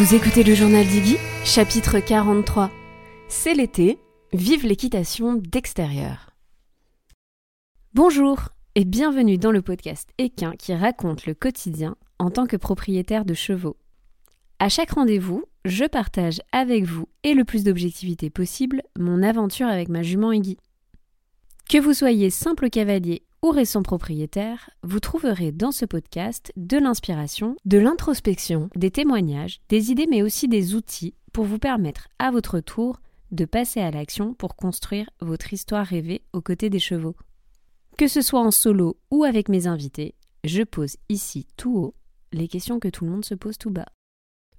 Vous écoutez le journal d'Iggy, chapitre 43. C'est l'été, vive l'équitation d'extérieur. Bonjour et bienvenue dans le podcast Équin qui raconte le quotidien en tant que propriétaire de chevaux. À chaque rendez-vous, je partage avec vous et le plus d'objectivité possible mon aventure avec ma jument Iggy. Que vous soyez simple cavalier ou récent propriétaire, vous trouverez dans ce podcast de l'inspiration, de l'introspection, des témoignages, des idées mais aussi des outils pour vous permettre à votre tour de passer à l'action pour construire votre histoire rêvée aux côtés des chevaux. Que ce soit en solo ou avec mes invités, je pose ici tout haut les questions que tout le monde se pose tout bas.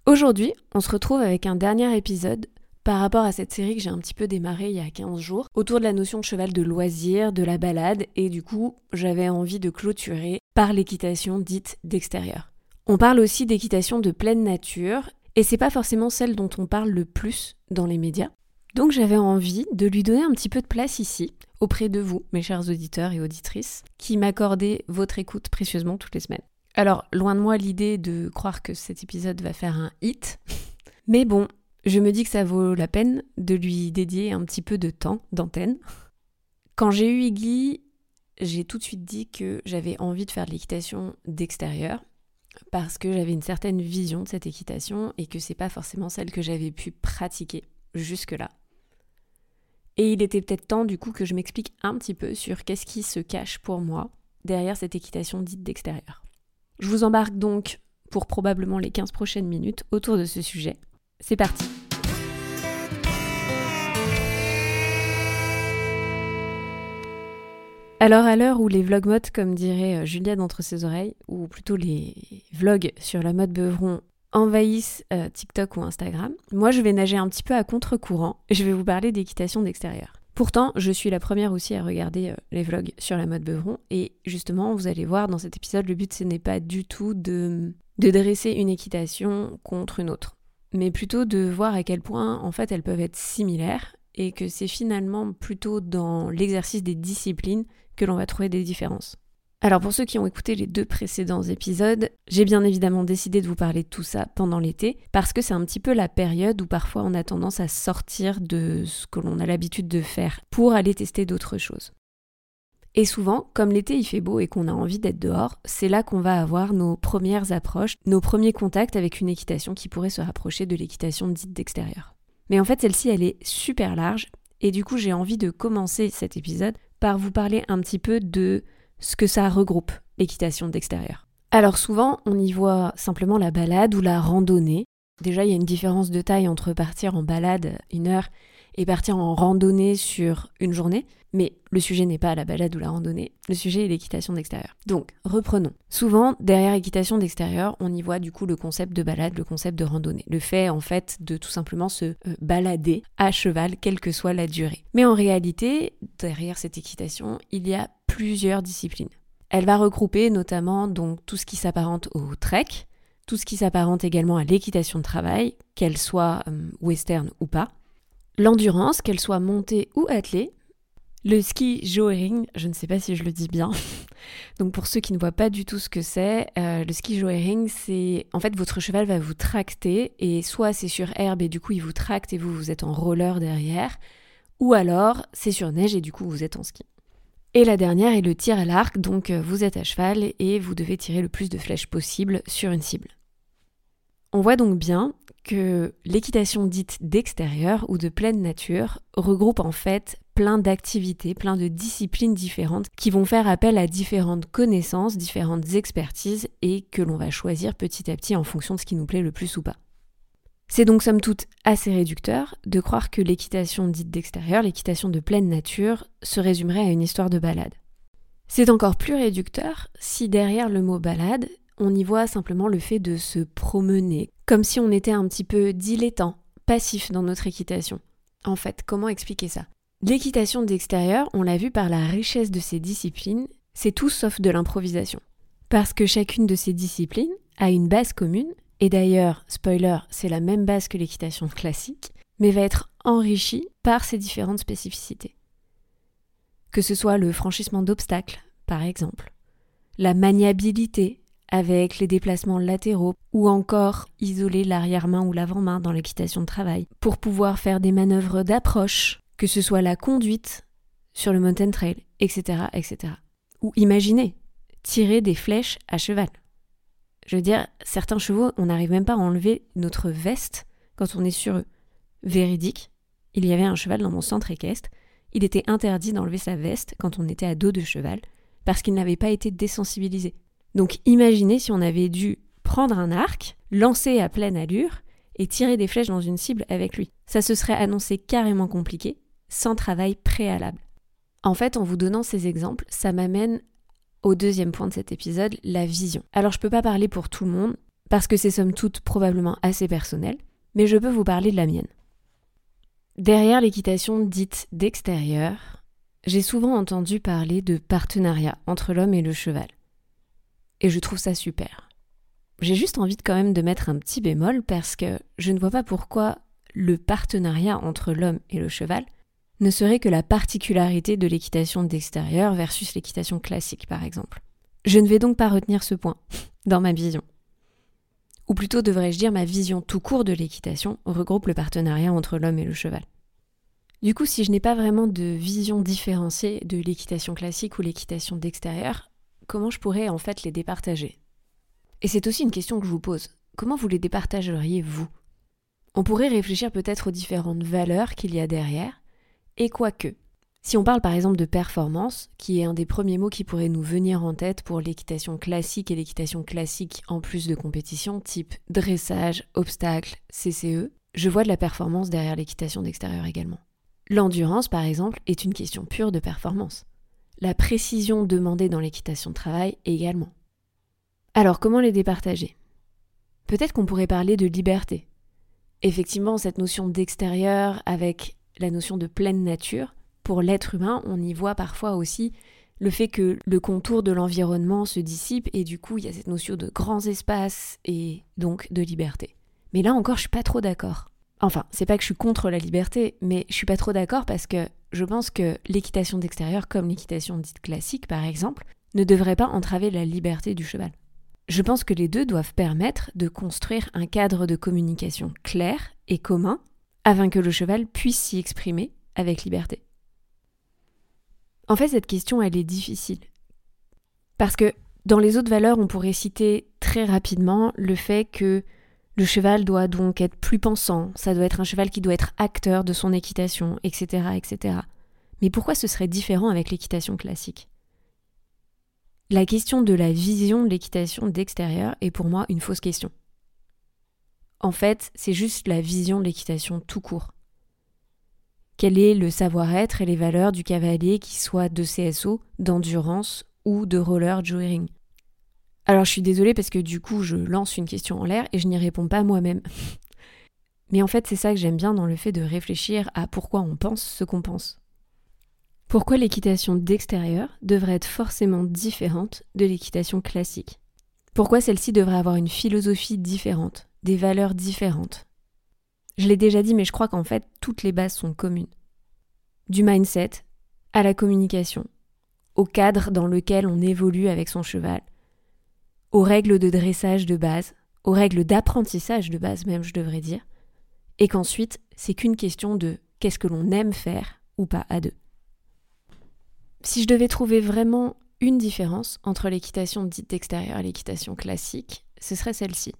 Aujourd'hui, on se retrouve avec un dernier épisode par rapport à cette série que j'ai un petit peu démarrée il y a 15 jours, autour de la notion de cheval de loisir, de la balade, et du coup, j'avais envie de clôturer par l'équitation dite d'extérieur. On parle aussi d'équitation de pleine nature, et c'est pas forcément celle dont on parle le plus dans les médias. Donc j'avais envie de lui donner un petit peu de place ici, auprès de vous, mes chers auditeurs et auditrices, qui m'accordez votre écoute précieusement toutes les semaines. Alors, loin de moi l'idée de croire que cet épisode va faire un hit, mais bon, je me dis que ça vaut la peine de lui dédier un petit peu de temps d'antenne. Quand j'ai eu Iggy, j'ai tout de suite dit que j'avais envie de faire de l'équitation d'extérieur parce que j'avais une certaine vision de cette équitation et que c'est pas forcément celle que j'avais pu pratiquer jusque-là. Et il était peut-être temps du coup que je m'explique un petit peu sur qu'est-ce qui se cache pour moi derrière cette équitation dite d'extérieur. Je vous embarque donc pour probablement les 15 prochaines minutes autour de ce sujet. C'est parti Alors à l'heure où les vlog modes, comme dirait euh, Julia d'entre ses oreilles, ou plutôt les vlogs sur la mode beuvron envahissent euh, TikTok ou Instagram, moi je vais nager un petit peu à contre-courant et je vais vous parler d'équitation d'extérieur. Pourtant, je suis la première aussi à regarder euh, les vlogs sur la mode beuvron et justement, vous allez voir dans cet épisode, le but ce n'est pas du tout de dresser une équitation contre une autre mais plutôt de voir à quel point en fait elles peuvent être similaires et que c'est finalement plutôt dans l'exercice des disciplines que l'on va trouver des différences. Alors pour ceux qui ont écouté les deux précédents épisodes, j'ai bien évidemment décidé de vous parler de tout ça pendant l'été, parce que c'est un petit peu la période où parfois on a tendance à sortir de ce que l'on a l'habitude de faire pour aller tester d'autres choses. Et souvent, comme l'été il fait beau et qu'on a envie d'être dehors, c'est là qu'on va avoir nos premières approches, nos premiers contacts avec une équitation qui pourrait se rapprocher de l'équitation dite d'extérieur. Mais en fait, celle-ci, elle est super large, et du coup, j'ai envie de commencer cet épisode par vous parler un petit peu de ce que ça regroupe, l'équitation d'extérieur. Alors souvent, on y voit simplement la balade ou la randonnée. Déjà, il y a une différence de taille entre partir en balade une heure et partir en randonnée sur une journée. Mais le sujet n'est pas la balade ou la randonnée, le sujet est l'équitation d'extérieur. Donc, reprenons. Souvent, derrière équitation d'extérieur, on y voit du coup le concept de balade, le concept de randonnée. Le fait, en fait, de tout simplement se euh, balader à cheval, quelle que soit la durée. Mais en réalité, derrière cette équitation, il y a plusieurs disciplines. Elle va regrouper notamment donc tout ce qui s'apparente au trek, tout ce qui s'apparente également à l'équitation de travail, qu'elle soit euh, western ou pas, l'endurance, qu'elle soit montée ou attelée, le ski joering, je ne sais pas si je le dis bien. Donc pour ceux qui ne voient pas du tout ce que c'est, euh, le ski joering, c'est en fait votre cheval va vous tracter et soit c'est sur herbe et du coup il vous tracte et vous vous êtes en roller derrière, ou alors c'est sur neige et du coup vous êtes en ski. Et la dernière est le tir à l'arc, donc euh, vous êtes à cheval et vous devez tirer le plus de flèches possible sur une cible. On voit donc bien que l'équitation dite d'extérieur ou de pleine nature regroupe en fait plein d'activités, plein de disciplines différentes qui vont faire appel à différentes connaissances, différentes expertises et que l'on va choisir petit à petit en fonction de ce qui nous plaît le plus ou pas. C'est donc somme toute assez réducteur de croire que l'équitation dite d'extérieur, l'équitation de pleine nature, se résumerait à une histoire de balade. C'est encore plus réducteur si derrière le mot balade, on y voit simplement le fait de se promener, comme si on était un petit peu dilettant, passif dans notre équitation. En fait, comment expliquer ça? L'équitation d'extérieur, on l'a vu par la richesse de ses disciplines, c'est tout sauf de l'improvisation. Parce que chacune de ces disciplines a une base commune, et d'ailleurs, spoiler, c'est la même base que l'équitation classique, mais va être enrichie par ses différentes spécificités. Que ce soit le franchissement d'obstacles, par exemple, la maniabilité avec les déplacements latéraux ou encore isoler l'arrière-main ou l'avant-main dans l'équitation de travail pour pouvoir faire des manœuvres d'approche, que ce soit la conduite sur le mountain trail, etc., etc. Ou imaginez, tirer des flèches à cheval. Je veux dire, certains chevaux, on n'arrive même pas à enlever notre veste quand on est sur eux. Véridique, il y avait un cheval dans mon centre équestre, il était interdit d'enlever sa veste quand on était à dos de cheval, parce qu'il n'avait pas été désensibilisé. Donc imaginez si on avait dû prendre un arc, lancer à pleine allure et tirer des flèches dans une cible avec lui. Ça se serait annoncé carrément compliqué, sans travail préalable. En fait, en vous donnant ces exemples, ça m'amène au deuxième point de cet épisode, la vision. Alors je peux pas parler pour tout le monde, parce que c'est somme toute probablement assez personnel, mais je peux vous parler de la mienne. Derrière l'équitation dite d'extérieur, j'ai souvent entendu parler de partenariat entre l'homme et le cheval. Et je trouve ça super. J'ai juste envie quand même de mettre un petit bémol parce que je ne vois pas pourquoi le partenariat entre l'homme et le cheval ne serait que la particularité de l'équitation d'extérieur versus l'équitation classique par exemple. Je ne vais donc pas retenir ce point dans ma vision. Ou plutôt devrais-je dire ma vision tout court de l'équitation regroupe le partenariat entre l'homme et le cheval. Du coup, si je n'ai pas vraiment de vision différenciée de l'équitation classique ou l'équitation d'extérieur, comment je pourrais en fait les départager? Et c'est aussi une question que je vous pose. Comment vous les départageriez vous? On pourrait réfléchir peut-être aux différentes valeurs qu'il y a derrière, et quoique. Si on parle par exemple de performance, qui est un des premiers mots qui pourrait nous venir en tête pour l'équitation classique et l'équitation classique en plus de compétition, type dressage, obstacle, CCE, je vois de la performance derrière l'équitation d'extérieur également. L'endurance, par exemple, est une question pure de performance. La précision demandée dans l'équitation de travail également. Alors, comment les départager? Peut-être qu'on pourrait parler de liberté. Effectivement, cette notion d'extérieur avec la notion de pleine nature, pour l'être humain, on y voit parfois aussi le fait que le contour de l'environnement se dissipe et du coup il y a cette notion de grands espaces et donc de liberté. Mais là encore, je suis pas trop d'accord. Enfin, c'est pas que je suis contre la liberté, mais je suis pas trop d'accord parce que je pense que l'équitation d'extérieur, comme l'équitation dite classique par exemple, ne devrait pas entraver la liberté du cheval. Je pense que les deux doivent permettre de construire un cadre de communication clair et commun afin que le cheval puisse s'y exprimer avec liberté. En fait, cette question, elle est difficile. Parce que dans les autres valeurs, on pourrait citer très rapidement le fait que le cheval doit donc être plus pensant, ça doit être un cheval qui doit être acteur de son équitation, etc. etc. Mais pourquoi ce serait différent avec l'équitation classique? La question de la vision de l'équitation d'extérieur est pour moi une fausse question. En fait, c'est juste la vision de l'équitation tout court. Quel est le savoir-être et les valeurs du cavalier qui soit de CSO, d'endurance ou de roller joering alors je suis désolée parce que du coup je lance une question en l'air et je n'y réponds pas moi-même. Mais en fait c'est ça que j'aime bien dans le fait de réfléchir à pourquoi on pense ce qu'on pense. Pourquoi l'équitation d'extérieur devrait être forcément différente de l'équitation classique? Pourquoi celle-ci devrait avoir une philosophie différente, des valeurs différentes? Je l'ai déjà dit mais je crois qu'en fait toutes les bases sont communes. Du mindset à la communication, au cadre dans lequel on évolue avec son cheval, aux règles de dressage de base, aux règles d'apprentissage de base même, je devrais dire, et qu'ensuite, c'est qu'une question de qu'est-ce que l'on aime faire ou pas à deux. Si je devais trouver vraiment une différence entre l'équitation dite extérieure et l'équitation classique, ce serait celle-ci.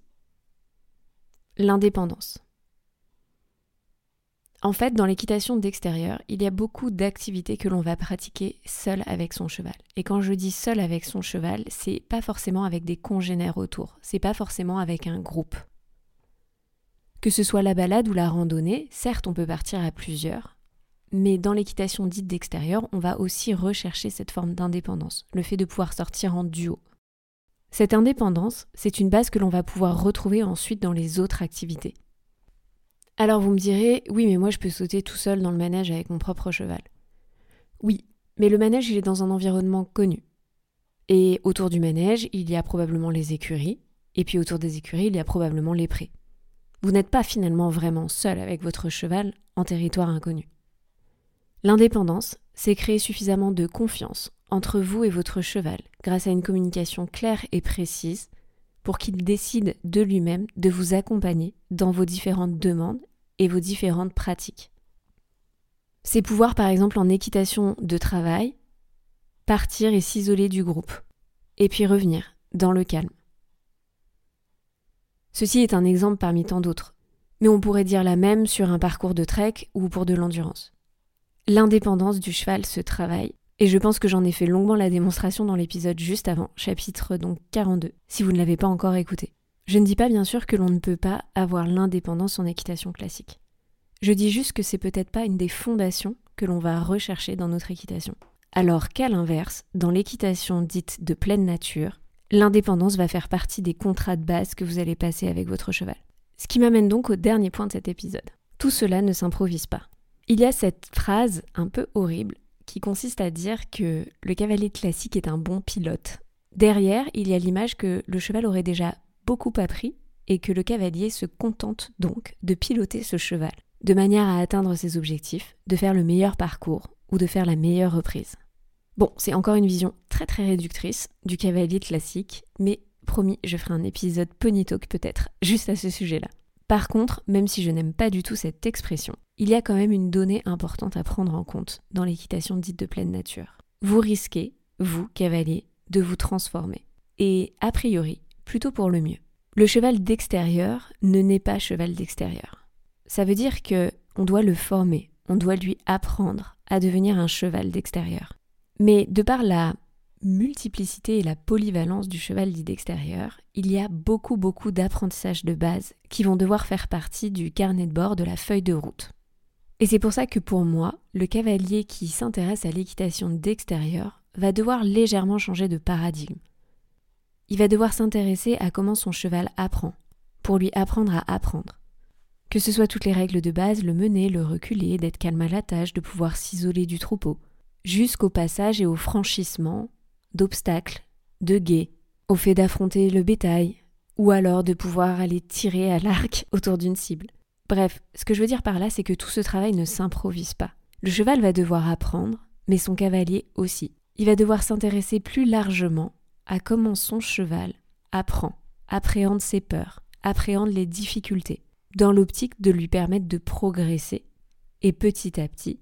L'indépendance. En fait, dans l'équitation d'extérieur, il y a beaucoup d'activités que l'on va pratiquer seul avec son cheval. Et quand je dis seul avec son cheval, c'est pas forcément avec des congénères autour, c'est pas forcément avec un groupe. Que ce soit la balade ou la randonnée, certes on peut partir à plusieurs, mais dans l'équitation dite d'extérieur, on va aussi rechercher cette forme d'indépendance, le fait de pouvoir sortir en duo. Cette indépendance, c'est une base que l'on va pouvoir retrouver ensuite dans les autres activités. Alors vous me direz, oui, mais moi je peux sauter tout seul dans le manège avec mon propre cheval. Oui, mais le manège il est dans un environnement connu. Et autour du manège, il y a probablement les écuries, et puis autour des écuries, il y a probablement les prés. Vous n'êtes pas finalement vraiment seul avec votre cheval en territoire inconnu. L'indépendance, c'est créer suffisamment de confiance entre vous et votre cheval grâce à une communication claire et précise pour qu'il décide de lui-même de vous accompagner dans vos différentes demandes et vos différentes pratiques. C'est pouvoir, par exemple, en équitation de travail, partir et s'isoler du groupe, et puis revenir dans le calme. Ceci est un exemple parmi tant d'autres, mais on pourrait dire la même sur un parcours de trek ou pour de l'endurance. L'indépendance du cheval se travaille, et je pense que j'en ai fait longuement la démonstration dans l'épisode juste avant, chapitre donc 42, si vous ne l'avez pas encore écouté. Je ne dis pas bien sûr que l'on ne peut pas avoir l'indépendance en équitation classique. Je dis juste que c'est peut-être pas une des fondations que l'on va rechercher dans notre équitation. Alors qu'à l'inverse, dans l'équitation dite de pleine nature, l'indépendance va faire partie des contrats de base que vous allez passer avec votre cheval. Ce qui m'amène donc au dernier point de cet épisode. Tout cela ne s'improvise pas. Il y a cette phrase un peu horrible qui consiste à dire que le cavalier classique est un bon pilote. Derrière, il y a l'image que le cheval aurait déjà beaucoup appris et que le cavalier se contente donc de piloter ce cheval de manière à atteindre ses objectifs, de faire le meilleur parcours ou de faire la meilleure reprise. Bon, c'est encore une vision très très réductrice du cavalier classique, mais promis, je ferai un épisode Pony Talk peut-être juste à ce sujet-là. Par contre, même si je n'aime pas du tout cette expression, il y a quand même une donnée importante à prendre en compte dans l'équitation dite de pleine nature. Vous risquez, vous, cavalier, de vous transformer. Et a priori, plutôt pour le mieux. Le cheval d'extérieur ne naît pas cheval d'extérieur. Ça veut dire que on doit le former, on doit lui apprendre à devenir un cheval d'extérieur. Mais de par la multiplicité et la polyvalence du cheval dit d'extérieur, il y a beaucoup beaucoup d'apprentissages de base qui vont devoir faire partie du carnet de bord de la feuille de route. Et c'est pour ça que pour moi, le cavalier qui s'intéresse à l'équitation d'extérieur va devoir légèrement changer de paradigme. Il va devoir s'intéresser à comment son cheval apprend, pour lui apprendre à apprendre. Que ce soit toutes les règles de base, le mener, le reculer, d'être calme à la tâche, de pouvoir s'isoler du troupeau, jusqu'au passage et au franchissement d'obstacles, de guets, au fait d'affronter le bétail, ou alors de pouvoir aller tirer à l'arc autour d'une cible. Bref, ce que je veux dire par là, c'est que tout ce travail ne s'improvise pas. Le cheval va devoir apprendre, mais son cavalier aussi. Il va devoir s'intéresser plus largement à comment son cheval apprend, appréhende ses peurs, appréhende les difficultés, dans l'optique de lui permettre de progresser et petit à petit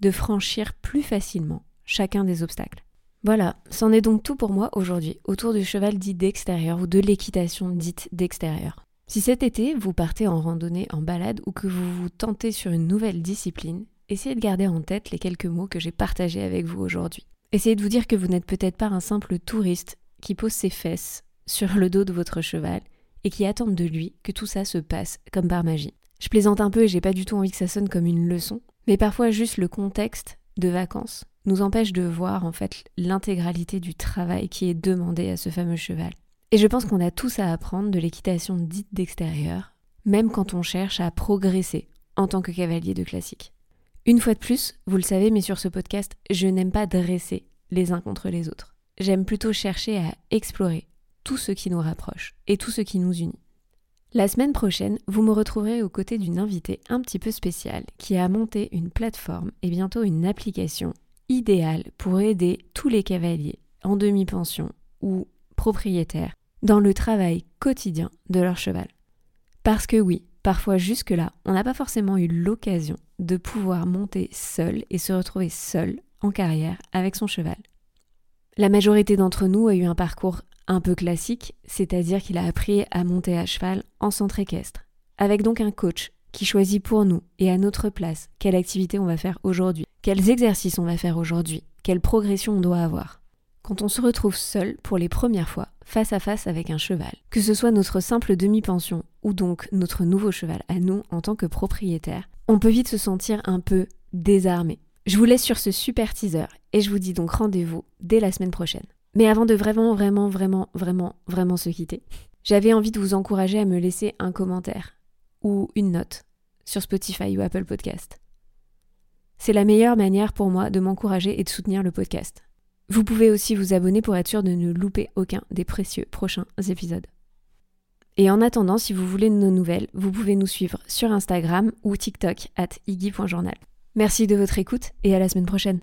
de franchir plus facilement chacun des obstacles. Voilà, c'en est donc tout pour moi aujourd'hui autour du cheval dit d'extérieur ou de l'équitation dite d'extérieur. Si cet été vous partez en randonnée, en balade ou que vous vous tentez sur une nouvelle discipline, essayez de garder en tête les quelques mots que j'ai partagés avec vous aujourd'hui. Essayez de vous dire que vous n'êtes peut-être pas un simple touriste qui pose ses fesses sur le dos de votre cheval et qui attendent de lui que tout ça se passe comme par magie. Je plaisante un peu et j'ai pas du tout envie que ça sonne comme une leçon, mais parfois juste le contexte de vacances nous empêche de voir en fait l'intégralité du travail qui est demandé à ce fameux cheval. Et je pense qu'on a tous à apprendre de l'équitation dite d'extérieur, même quand on cherche à progresser en tant que cavalier de classique. Une fois de plus, vous le savez, mais sur ce podcast, je n'aime pas dresser les uns contre les autres. J'aime plutôt chercher à explorer tout ce qui nous rapproche et tout ce qui nous unit. La semaine prochaine, vous me retrouverez aux côtés d'une invitée un petit peu spéciale qui a monté une plateforme et bientôt une application idéale pour aider tous les cavaliers en demi-pension ou propriétaires dans le travail quotidien de leur cheval. Parce que oui, parfois jusque-là, on n'a pas forcément eu l'occasion de pouvoir monter seul et se retrouver seul en carrière avec son cheval. La majorité d'entre nous a eu un parcours un peu classique, c'est-à-dire qu'il a appris à monter à cheval en centre équestre, avec donc un coach qui choisit pour nous et à notre place quelle activité on va faire aujourd'hui, quels exercices on va faire aujourd'hui, quelle progression on doit avoir? Quand on se retrouve seul pour les premières fois face à face avec un cheval, que ce soit notre simple demi-pension ou donc notre nouveau cheval à nous en tant que propriétaire, on peut vite se sentir un peu désarmé. Je vous laisse sur ce super teaser et je vous dis donc rendez-vous dès la semaine prochaine. Mais avant de vraiment, vraiment, vraiment, vraiment, vraiment se quitter, j'avais envie de vous encourager à me laisser un commentaire ou une note sur Spotify ou Apple Podcast. C'est la meilleure manière pour moi de m'encourager et de soutenir le podcast. Vous pouvez aussi vous abonner pour être sûr de ne louper aucun des précieux prochains épisodes. Et en attendant, si vous voulez nos nouvelles, vous pouvez nous suivre sur Instagram ou TikTok at iggy.journal. Merci de votre écoute et à la semaine prochaine.